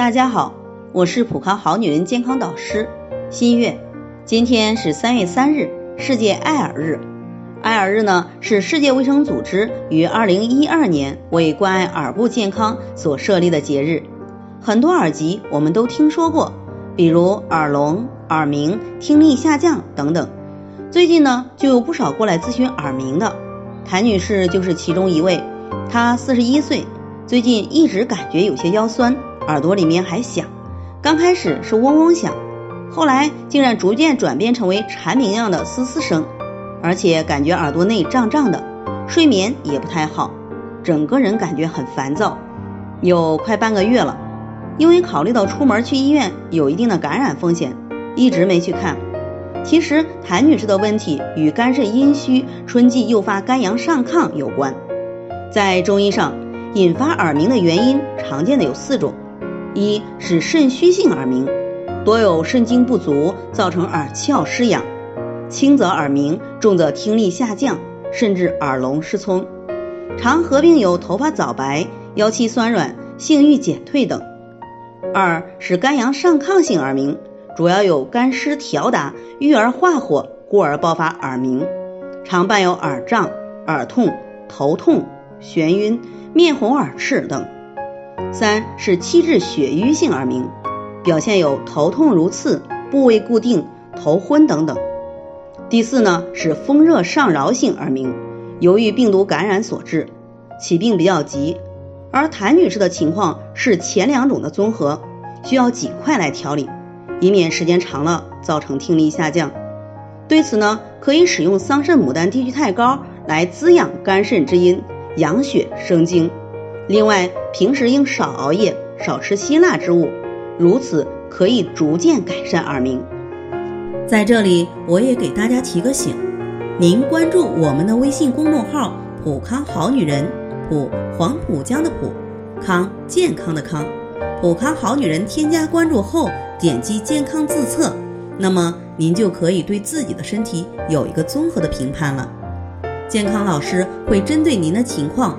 大家好，我是普康好女人健康导师新月。今天是三月三日，世界爱耳日。爱耳日呢是世界卫生组织于二零一二年为关爱耳部健康所设立的节日。很多耳疾我们都听说过，比如耳聋、耳鸣、听力下降等等。最近呢就有不少过来咨询耳鸣的，谭女士就是其中一位。她四十一岁，最近一直感觉有些腰酸。耳朵里面还响，刚开始是嗡嗡响，后来竟然逐渐转变成为蝉鸣样的嘶嘶声，而且感觉耳朵内胀胀的，睡眠也不太好，整个人感觉很烦躁，有快半个月了。因为考虑到出门去医院有一定的感染风险，一直没去看。其实谭女士的问题与肝肾阴虚、春季诱发肝阳上亢有关。在中医上，引发耳鸣的原因常见的有四种。一是肾虚性耳鸣，多有肾精不足，造成耳窍失养，轻则耳鸣，重则听力下降，甚至耳聋失聪，常合并有头发早白、腰膝酸软、性欲减退等。二是肝阳上亢性耳鸣，主要有肝湿调达，郁而化火，故而爆发耳鸣，常伴有耳胀、耳痛、头痛、眩晕、面红耳赤等。三是气滞血瘀性耳鸣，表现有头痛如刺、部位固定、头昏等等。第四呢是风热上扰性耳鸣，由于病毒感染所致，起病比较急。而谭女士的情况是前两种的综合，需要尽快来调理，以免时间长了造成听力下降。对此呢，可以使用桑葚牡丹低聚肽膏来滋养肝肾之阴，养血生精。另外，平时应少熬夜，少吃辛辣之物，如此可以逐渐改善耳鸣。在这里，我也给大家提个醒：您关注我们的微信公众号“普康好女人”，普黄浦江的普，康健康的康，普康好女人。添加关注后，点击健康自测，那么您就可以对自己的身体有一个综合的评判了。健康老师会针对您的情况。